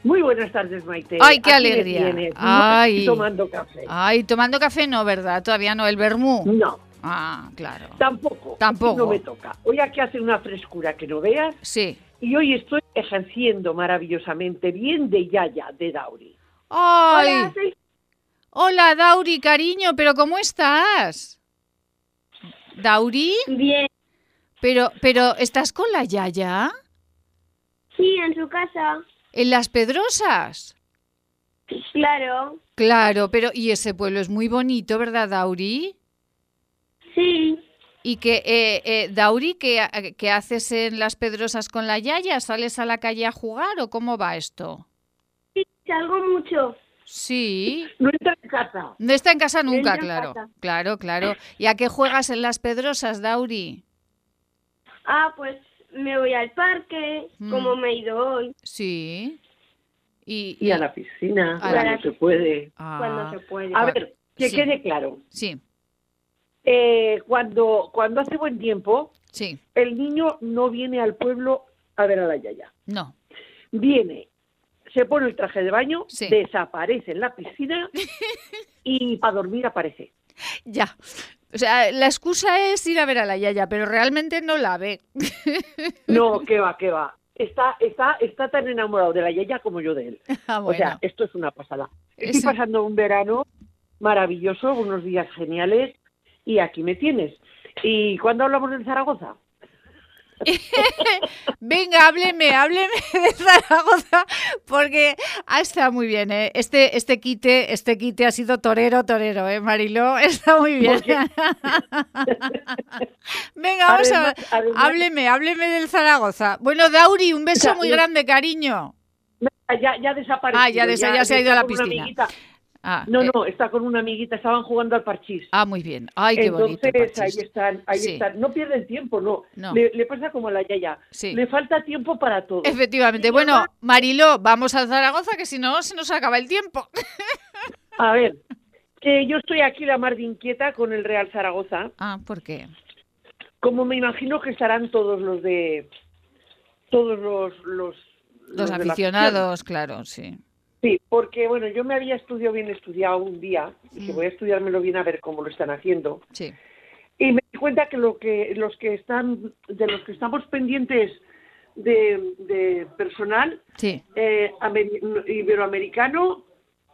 Muy buenas tardes, Maite. Ay, qué alegría. Ay, tomando café. Ay, tomando café no, ¿verdad? Todavía no, el vermú. No. Ah, claro. Tampoco. Tampoco. No me toca. Hoy aquí hace una frescura que no veas. Sí. Y hoy estoy ejerciendo maravillosamente bien de Yaya, de Dauri. ¡Ay! Hola, Hola Dauri, cariño, pero ¿cómo estás? ¿Dauri? Bien. Pero, pero, ¿estás con la Yaya? Sí, en su casa. ¿En Las Pedrosas? Claro. Claro, pero y ese pueblo es muy bonito, ¿verdad, Dauri? Sí. ¿Y que, eh, eh, Dauri, ¿qué, ¿qué, haces en Las Pedrosas con la Yaya? ¿Sales a la calle a jugar o cómo va esto? Sí, salgo mucho. Sí. No está en casa. No está en casa nunca, claro. Claro, claro. ¿Y a qué juegas en las Pedrosas, Dauri? Ah, pues me voy al parque, mm. como me he ido hoy. Sí. Y, a la piscina, cuando se puede. Ah. Cuando se puede. A ver, que quede claro. Sí. Eh, cuando, cuando hace buen tiempo, sí. el niño no viene al pueblo a ver a la yaya. No. Viene se pone el traje de baño, desaparece en la piscina y para dormir aparece. Ya. O sea, la excusa es ir a ver a la Yaya, pero realmente no la ve. No, qué va, qué va. Está, está, está tan enamorado de la Yaya como yo de él. Ah, o sea, esto es una pasada. Estoy pasando un verano maravilloso, unos días geniales, y aquí me tienes. ¿Y cuándo hablamos en Zaragoza? Venga, hábleme, hábleme de Zaragoza, porque ah, está muy bien, ¿eh? Este, este quite, este quite ha sido torero, torero, ¿eh, Mariló? Está muy bien. Venga, vamos a ver. Hábleme, hábleme del Zaragoza. Bueno, Dauri, un beso muy grande, cariño. Ya, ya desapareció. Ah, ya, ya se ha ido a la piscina. Ah, no, eh. no, está con una amiguita, estaban jugando al parchís. Ah, muy bien. Ay, qué bonito. Entonces, ahí están, ahí están. No pierden tiempo, no. Le, pasa como a la Yaya. Le falta tiempo para todo. Efectivamente. bueno, Marilo, vamos a Zaragoza, que si no, se nos acaba el tiempo. a ver, que yo estoy aquí la mar de inquieta con el Real Zaragoza. Ah, ¿por qué? Como me imagino que estarán todos los de. Todos los. Los, los aficionados, claro, sí. Sí, porque bueno, yo me había estudiado bien estudiado un día, dije Mm. voy a estudiármelo bien a ver cómo lo están haciendo. Sí. Y me di cuenta que lo que los que están de los que estamos pendientes de, de personal Sí. eh, ameri- iberoamericano,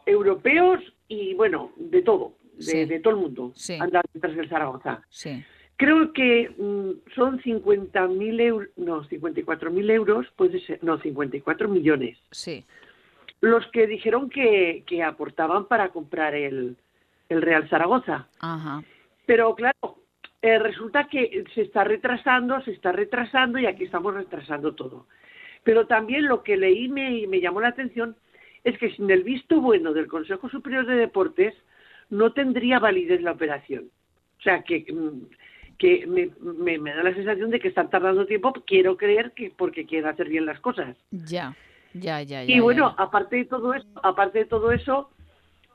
europeos y bueno, de todo, de, Sí. de todo el mundo, Sí. anda detrás del Zaragoza. Sí. Creo que mm, son 50.000 euros, no, 54.000 euros, puede ser, no, 54 millones, Sí. Los que dijeron que, que aportaban para comprar el, el Real Zaragoza. Ajá. Pero claro, eh, resulta que se está retrasando, se está retrasando y aquí estamos retrasando todo. Pero también lo que leí me, me llamó la atención es que sin el visto bueno del Consejo Superior de Deportes no tendría validez la operación. O sea, que, mm, que me, me- me da la sensación de que están tardando tiempo, quiero creer que porque quieren hacer bien las cosas. Ya. Ya, ya, ya. Y bueno, ya. aparte de todo eso, aparte de todo eso,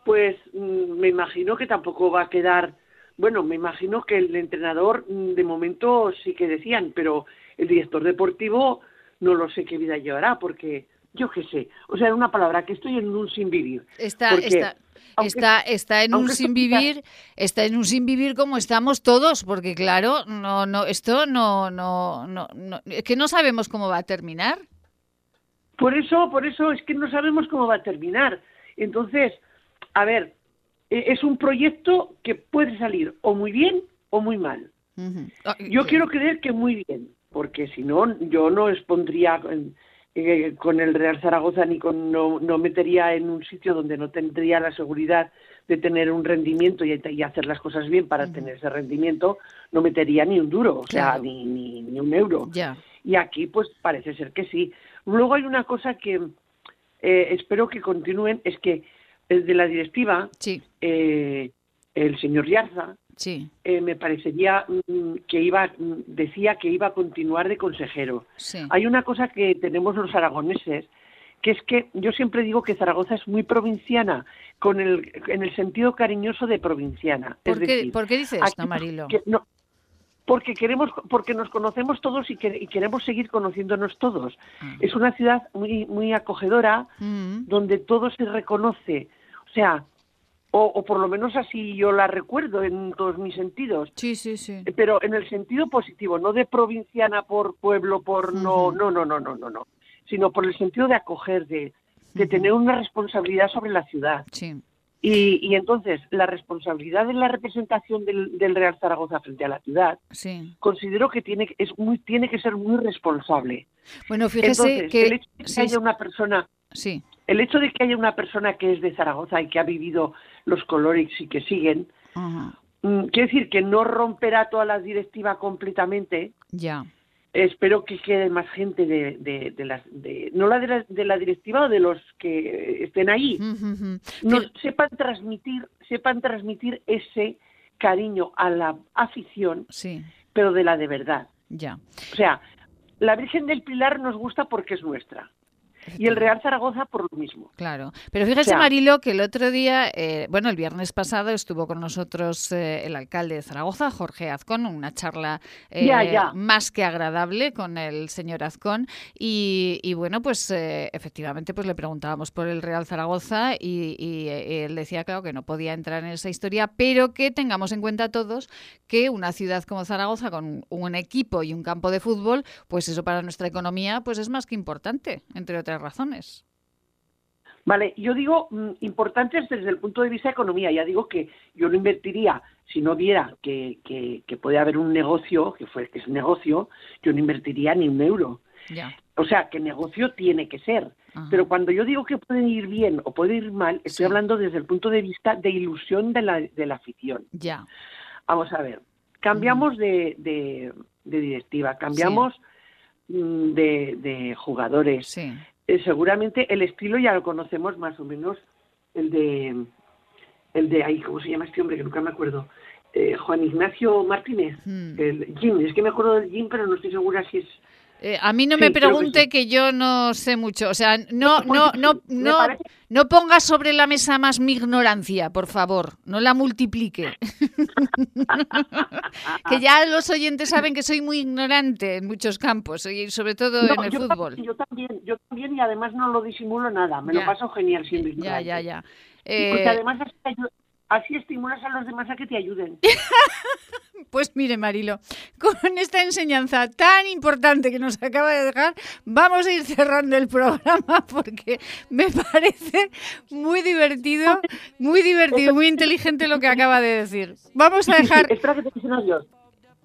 pues mm, me imagino que tampoco va a quedar, bueno, me imagino que el entrenador mm, de momento sí que decían, pero el director deportivo no lo sé qué vida llevará, porque yo qué sé, o sea, en una palabra que estoy en un sin vivir. Está, Porque, está, aunque- está, está en un sin vivir, está en un sin vivir como estamos todos, porque claro, no, no, esto no, no, no, no, es que no sabemos cómo va a terminar. Por eso, por eso es que no sabemos cómo va a terminar. Entonces, a ver, e- es un proyecto que puede salir o muy bien o muy mal. Ah, Yo quiero creer que muy bien, porque si no, yo no expondría con, eh, con el Real Zaragoza ni con, no, no metería en un sitio donde no tendría la seguridad de tener un rendimiento y, y hacer las cosas bien para tener ese rendimiento, no metería ni un duro, o sea, ni, ni, ni un euro. Ya. Y aquí, pues parece ser que sí. Luego hay una cosa que eh, espero que continúen, es que el de la directiva, eh, el señor Yarza, Sí. eh, me parecería mm, que iba, mm, decía que iba a continuar de consejero. Sí. Hay una cosa que tenemos los aragoneses, que es que yo siempre digo que Zaragoza es muy provinciana, con el, en el sentido cariñoso de provinciana. Es ¿Por qué, decir, ¿por qué dice esto, Marilo? que no- porque queremos porque nos conocemos todos y, que- y queremos seguir conociéndonos todos Ah. es una ciudad muy muy acogedora Mm. donde todo se reconoce o sea o, o por lo menos así yo la recuerdo en todos mis sentidos Sí, sí, sí. pero en el sentido positivo no de provinciana por pueblo por no no no no no no no sino por el sentido de acoger de de tener una responsabilidad sobre la ciudad Sí. Y, y entonces la responsabilidad de la representación del, del Real Zaragoza frente a la ciudad Sí. considero que tiene que- es muy tiene que ser muy responsable. Bueno, fíjese Entonces, que... el hecho de que sí, haya una persona sí. el hecho de que haya una persona que es de Zaragoza y que ha vivido los colores y que siguen Ajá. mm, quiere decir que no romperá toda la directiva completamente. Ya. Espero que quede más gente de, de, de las de, no la de, la de la directiva o de los que estén ahí. Nos sepan transmitir sepan transmitir ese cariño a la afición, Sí. pero de la de verdad. Ya. O sea, la Virgen del Pilar nos gusta porque es nuestra. Y el Real Zaragoza por lo mismo. Claro. Pero fíjese, O sea- Marilo, que el otro día, eh, bueno, el viernes pasado estuvo con nosotros eh, el alcalde de Zaragoza, Jorge Azcón, una charla eh, Ya, ya. más que agradable con el señor Azcón. Y, y bueno, pues eh, efectivamente pues le preguntábamos por el Real Zaragoza y, y, él decía, claro, que no podía entrar en esa historia, pero que tengamos en cuenta todos que una ciudad como Zaragoza, con un equipo y un campo de fútbol, pues eso para nuestra economía pues es más que importante, entre otras razones. Vale, yo digo mm, importantes desde el punto de vista de economía. Ya digo que yo no invertiría, si no viera que, que, que puede haber un negocio, que, fue, que es un negocio, yo no invertiría ni un euro. Ya. O sea, que negocio tiene que ser. Ajá. Pero cuando yo digo que puede ir bien o puede ir mal, estoy hablando desde el punto de vista de ilusión de la, de la afición. Ya. Vamos a ver, cambiamos de, de, de directiva, cambiamos mm, de, de jugadores. Sí. Eh, seguramente el estilo ya lo conocemos más o menos, el de, el de ahí, ¿cómo se llama este hombre? Que nunca me acuerdo. Eh, Juan Ignacio Martínez, Hmm. el Jim, es que me acuerdo del Jim, pero no estoy segura si es Eh, a mí no me pregunte que, yo no sé mucho. O sea, no, no, no, no, no ponga sobre la mesa más mi ignorancia, por favor. No la multiplique. que ya los oyentes saben que soy muy ignorante en muchos campos, y sobre todo en el fútbol. yo también, yo también, y además no lo disimulo nada. Me lo paso genial siendo ignorante. Ya, ya, ya. Porque eh, además así estimulas a los demás a que te ayuden. pues mire, Marilo, con esta enseñanza tan importante que nos acaba de dejar, vamos a ir cerrando el programa porque me parece muy divertido, muy divertido, muy inteligente lo que acaba de decir. Vamos a dejar... Espera que te adiós.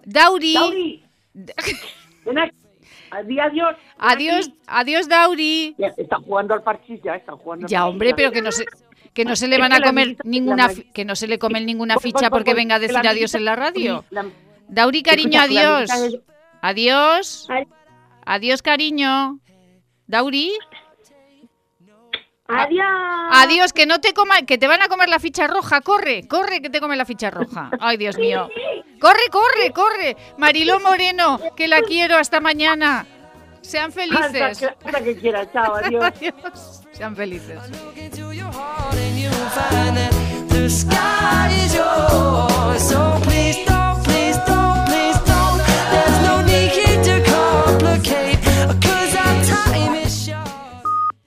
Dauri. Dauri. Adiós. Adiós, adiós, Dauri. Ya, está jugando al parchís, ya está jugando. Ya, hombre, pero que no se que no se le van a comer ninguna que no se le comen ninguna ficha porque venga a decir adiós en la radio. Dauri, cariño, adiós. Adiós. Adiós, cariño. Dauri. Adiós. Adiós, que no te coma, que te van a comer la ficha roja. Corre, corre, que te come la ficha roja. Ay, Dios mío. Corre, corre, corre. Mariló Moreno, que la quiero. Hasta mañana. Sean felices. Hasta que, quiera. Chao, adiós. Sean felices.